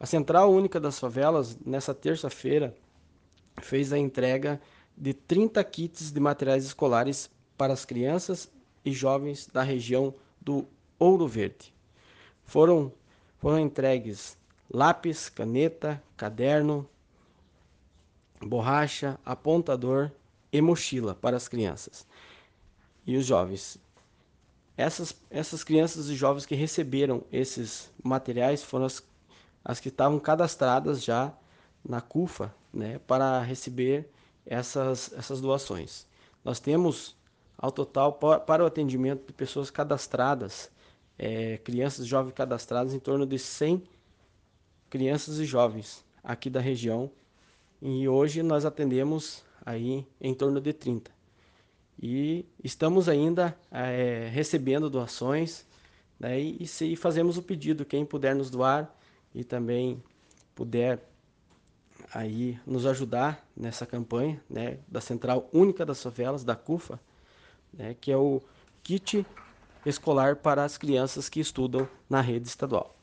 A Central Única das Favelas, nessa terça-feira, fez a entrega de 30 kits de materiais escolares para as crianças e jovens da região do Ouro Verde. Foram, foram entregues lápis, caneta, caderno, borracha, apontador e mochila para as crianças e os jovens. Essas, essas crianças e jovens que receberam esses materiais foram as, as que estavam cadastradas já na CUFA né, para receber essas, essas doações. Nós temos, ao total, para o atendimento de pessoas cadastradas, é, crianças e jovens cadastradas, em torno de 100 crianças e jovens aqui da região. E hoje nós atendemos aí em torno de 30. E estamos ainda é, recebendo doações né, e, e fazemos o pedido, quem puder nos doar e também puder aí nos ajudar nessa campanha né, da Central Única das Favelas, da CUFA, né, que é o kit escolar para as crianças que estudam na rede estadual.